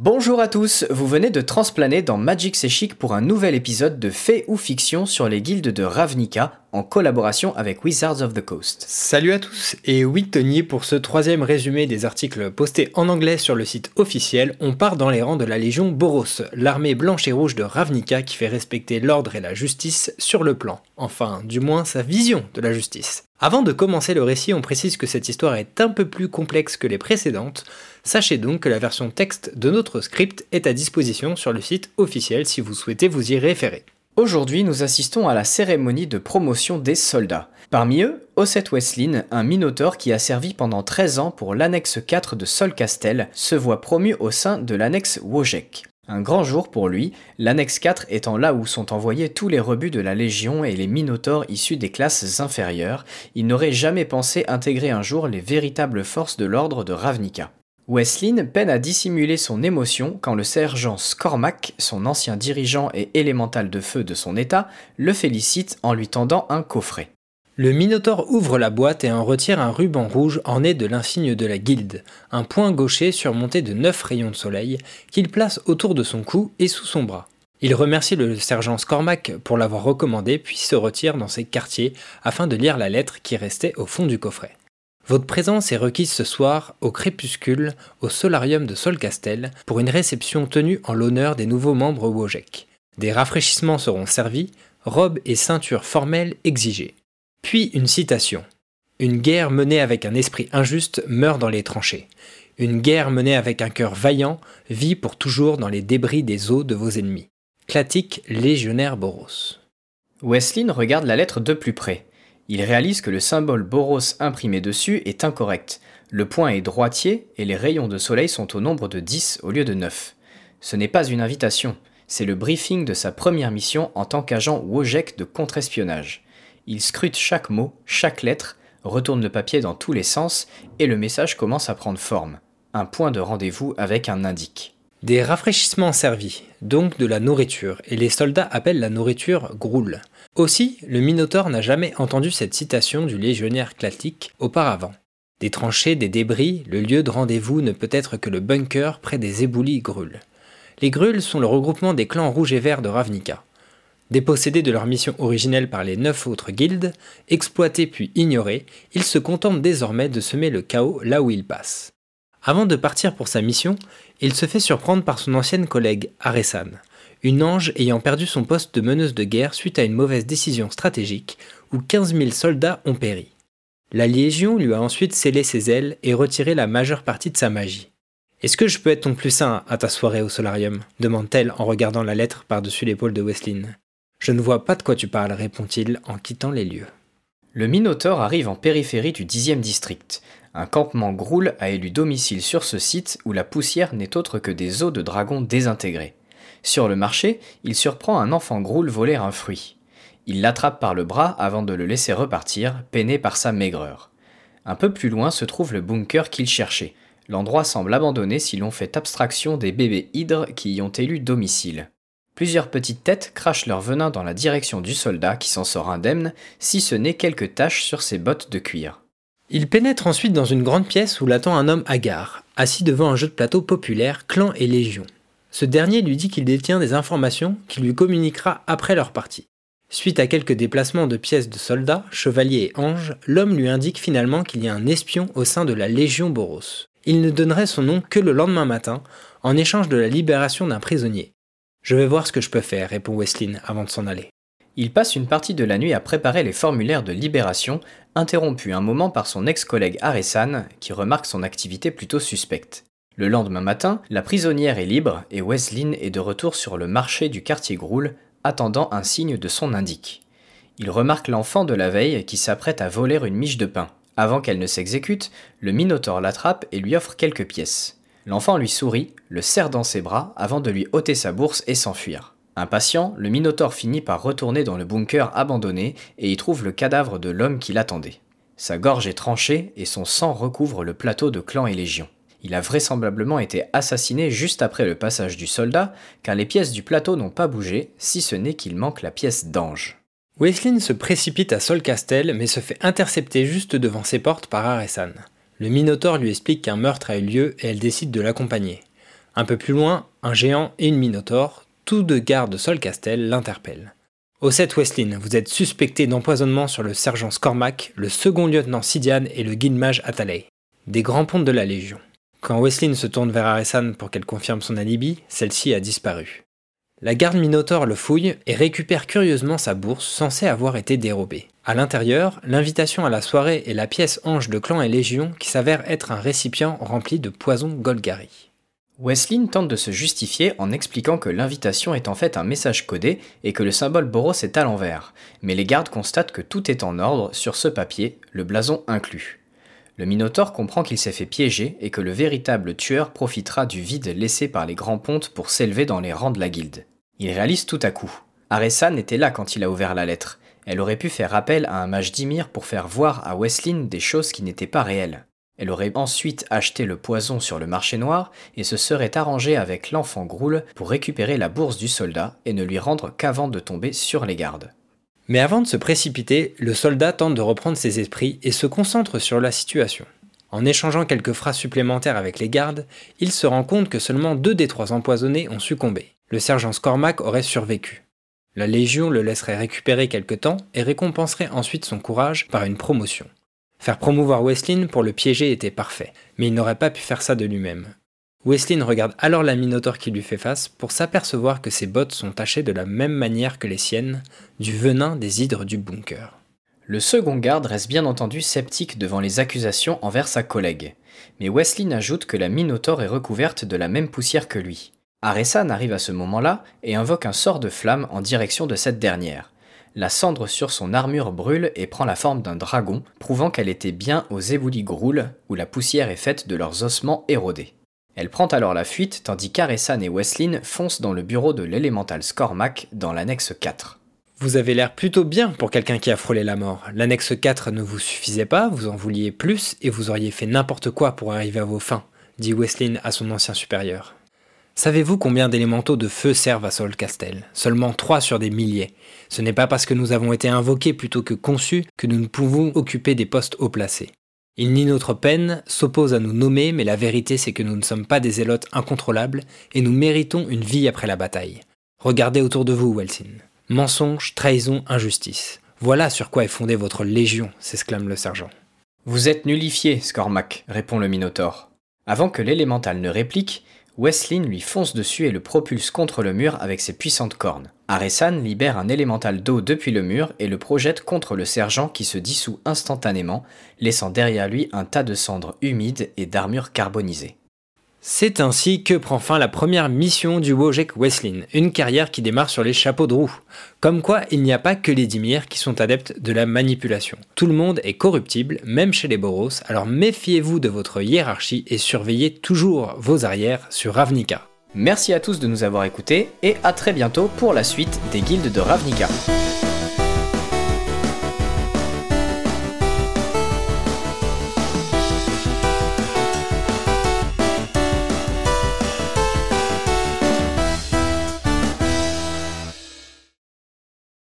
Bonjour à tous, vous venez de transplaner dans Magic C'est Chic pour un nouvel épisode de Fait ou Fiction sur les guildes de Ravnica en collaboration avec Wizards of the Coast. Salut à tous, et oui Tony, pour ce troisième résumé des articles postés en anglais sur le site officiel, on part dans les rangs de la Légion Boros, l'armée blanche et rouge de Ravnica qui fait respecter l'ordre et la justice sur le plan, enfin du moins sa vision de la justice. Avant de commencer le récit, on précise que cette histoire est un peu plus complexe que les précédentes, sachez donc que la version texte de notre script est à disposition sur le site officiel si vous souhaitez vous y référer. Aujourd'hui, nous assistons à la cérémonie de promotion des soldats. Parmi eux, Osset Weslin, un minotaure qui a servi pendant 13 ans pour l'annexe 4 de Solcastel, se voit promu au sein de l'annexe Wojek. Un grand jour pour lui, l'annexe 4 étant là où sont envoyés tous les rebuts de la Légion et les minotaures issus des classes inférieures, il n'aurait jamais pensé intégrer un jour les véritables forces de l'ordre de Ravnica. Weslin peine à dissimuler son émotion quand le sergent Scormac, son ancien dirigeant et élémental de feu de son état, le félicite en lui tendant un coffret. Le Minotaure ouvre la boîte et en retire un ruban rouge orné de l'insigne de la guilde, un point gaucher surmonté de neuf rayons de soleil, qu'il place autour de son cou et sous son bras. Il remercie le sergent Scormac pour l'avoir recommandé puis se retire dans ses quartiers afin de lire la lettre qui restait au fond du coffret. Votre présence est requise ce soir, au crépuscule, au solarium de Solcastel, pour une réception tenue en l'honneur des nouveaux membres Wojek. Des rafraîchissements seront servis, robes et ceintures formelles exigées. Puis une citation. Une guerre menée avec un esprit injuste meurt dans les tranchées. Une guerre menée avec un cœur vaillant vit pour toujours dans les débris des os de vos ennemis. Clatique légionnaire Boros. Weslin regarde la lettre de plus près. Il réalise que le symbole Boros imprimé dessus est incorrect. Le point est droitier et les rayons de soleil sont au nombre de 10 au lieu de 9. Ce n'est pas une invitation, c'est le briefing de sa première mission en tant qu'agent Wojek de contre-espionnage. Il scrute chaque mot, chaque lettre, retourne le papier dans tous les sens et le message commence à prendre forme. Un point de rendez-vous avec un indique. Des rafraîchissements servis, donc de la nourriture, et les soldats appellent la nourriture groule. Aussi, le Minotaure n'a jamais entendu cette citation du légionnaire clatique auparavant. Des tranchées, des débris, le lieu de rendez-vous ne peut être que le bunker près des éboulis grules. Les grules sont le regroupement des clans rouges et verts de Ravnica. Dépossédés de leur mission originelle par les neuf autres guildes, exploités puis ignorés, ils se contentent désormais de semer le chaos là où ils passent. Avant de partir pour sa mission, il se fait surprendre par son ancienne collègue, Aresan, une ange ayant perdu son poste de meneuse de guerre suite à une mauvaise décision stratégique où 15 000 soldats ont péri. La Légion lui a ensuite scellé ses ailes et retiré la majeure partie de sa magie. Est-ce que je peux être ton plus saint à ta soirée au solarium? demande-t-elle en regardant la lettre par-dessus l'épaule de Weslin. Je ne vois pas de quoi tu parles, répond-il en quittant les lieux. Le Minotaure arrive en périphérie du 10e district. Un campement groule a élu domicile sur ce site où la poussière n'est autre que des os de dragon désintégrés. Sur le marché, il surprend un enfant groule voler un fruit. Il l'attrape par le bras avant de le laisser repartir, peiné par sa maigreur. Un peu plus loin se trouve le bunker qu'il cherchait. L'endroit semble abandonné si l'on fait abstraction des bébés hydres qui y ont élu domicile. Plusieurs petites têtes crachent leur venin dans la direction du soldat qui s'en sort indemne, si ce n'est quelques taches sur ses bottes de cuir. Il pénètre ensuite dans une grande pièce où l'attend un homme hagard, assis devant un jeu de plateau populaire, clan et légion. Ce dernier lui dit qu'il détient des informations qu'il lui communiquera après leur partie. Suite à quelques déplacements de pièces de soldats, chevaliers et anges, l'homme lui indique finalement qu'il y a un espion au sein de la Légion Boros. Il ne donnerait son nom que le lendemain matin, en échange de la libération d'un prisonnier. Je vais voir ce que je peux faire, répond Weslin avant de s'en aller. Il passe une partie de la nuit à préparer les formulaires de libération, interrompu un moment par son ex-collègue Aresan, qui remarque son activité plutôt suspecte. Le lendemain matin, la prisonnière est libre et Weslin est de retour sur le marché du quartier Groul, attendant un signe de son indique. Il remarque l'enfant de la veille qui s'apprête à voler une miche de pain. Avant qu'elle ne s'exécute, le Minotaure l'attrape et lui offre quelques pièces. L'enfant lui sourit, le serre dans ses bras avant de lui ôter sa bourse et s'enfuir. Impatient, le Minotaure finit par retourner dans le bunker abandonné et y trouve le cadavre de l'homme qui l'attendait. Sa gorge est tranchée et son sang recouvre le plateau de clan et légion. Il a vraisemblablement été assassiné juste après le passage du soldat, car les pièces du plateau n'ont pas bougé, si ce n'est qu'il manque la pièce d'ange. Weslin se précipite à Solcastel, mais se fait intercepter juste devant ses portes par Aresan. Le Minotaure lui explique qu'un meurtre a eu lieu et elle décide de l'accompagner. Un peu plus loin, un géant et une minotaure, tous deux gardes Solcastel, l'interpellent. Osset Westlin, vous êtes suspecté d'empoisonnement sur le sergent Scormac, le second lieutenant Sidian et le guide mage Atalay, des grands pontes de la Légion. Quand Weslin se tourne vers Aresan pour qu'elle confirme son alibi, celle-ci a disparu. La garde Minotaur le fouille et récupère curieusement sa bourse censée avoir été dérobée. À l'intérieur, l'invitation à la soirée et la pièce ange de clan et légion qui s'avère être un récipient rempli de poison Golgari. Weslin tente de se justifier en expliquant que l'invitation est en fait un message codé et que le symbole Boros est à l'envers, mais les gardes constatent que tout est en ordre sur ce papier, le blason inclus. Le Minotaure comprend qu'il s'est fait piéger et que le véritable tueur profitera du vide laissé par les grands pontes pour s'élever dans les rangs de la guilde. Il réalise tout à coup. Aresan était là quand il a ouvert la lettre. Elle aurait pu faire appel à un mage d'Ymir pour faire voir à Weslin des choses qui n'étaient pas réelles. Elle aurait ensuite acheté le poison sur le marché noir et se serait arrangée avec l'enfant Groul pour récupérer la bourse du soldat et ne lui rendre qu'avant de tomber sur les gardes. Mais avant de se précipiter, le soldat tente de reprendre ses esprits et se concentre sur la situation. En échangeant quelques phrases supplémentaires avec les gardes, il se rend compte que seulement deux des trois empoisonnés ont succombé. Le sergent Scormac aurait survécu. La Légion le laisserait récupérer quelque temps et récompenserait ensuite son courage par une promotion. Faire promouvoir Weslin pour le piéger était parfait, mais il n'aurait pas pu faire ça de lui-même. Weslin regarde alors la Minotaure qui lui fait face pour s'apercevoir que ses bottes sont tachées de la même manière que les siennes, du venin des hydres du bunker. Le second garde reste bien entendu sceptique devant les accusations envers sa collègue, mais Weslin ajoute que la Minotaure est recouverte de la même poussière que lui. Aresan arrive à ce moment-là et invoque un sort de flamme en direction de cette dernière, la cendre sur son armure brûle et prend la forme d'un dragon, prouvant qu'elle était bien aux éboulis Groul, où la poussière est faite de leurs ossements érodés. Elle prend alors la fuite tandis qu'Aresan et Weslin foncent dans le bureau de l'élémental Scormac dans l'annexe 4. Vous avez l'air plutôt bien pour quelqu'un qui a frôlé la mort. L'annexe 4 ne vous suffisait pas, vous en vouliez plus et vous auriez fait n'importe quoi pour arriver à vos fins, dit Weslin à son ancien supérieur. Savez-vous combien d'élémentaux de feu servent à Sol Castel? Seulement trois sur des milliers. Ce n'est pas parce que nous avons été invoqués plutôt que conçus que nous ne pouvons occuper des postes haut placés. Il nie notre peine, s'oppose à nous nommer, mais la vérité c'est que nous ne sommes pas des élotes incontrôlables et nous méritons une vie après la bataille. Regardez autour de vous, Welsin. Mensonge, trahison, injustice. Voilà sur quoi est fondée votre légion, s'exclame le sergent. Vous êtes nullifié, Scormac, répond le Minotaure. Avant que l'élémental ne réplique, Weslin lui fonce dessus et le propulse contre le mur avec ses puissantes cornes. Aresan libère un élémental d'eau depuis le mur et le projette contre le sergent qui se dissout instantanément, laissant derrière lui un tas de cendres humides et d'armures carbonisées. C'est ainsi que prend fin la première mission du Wojek Weslin, une carrière qui démarre sur les chapeaux de roue. Comme quoi, il n'y a pas que les Dimir qui sont adeptes de la manipulation. Tout le monde est corruptible, même chez les Boros, alors méfiez-vous de votre hiérarchie et surveillez toujours vos arrières sur Ravnica. Merci à tous de nous avoir écoutés et à très bientôt pour la suite des guildes de Ravnica.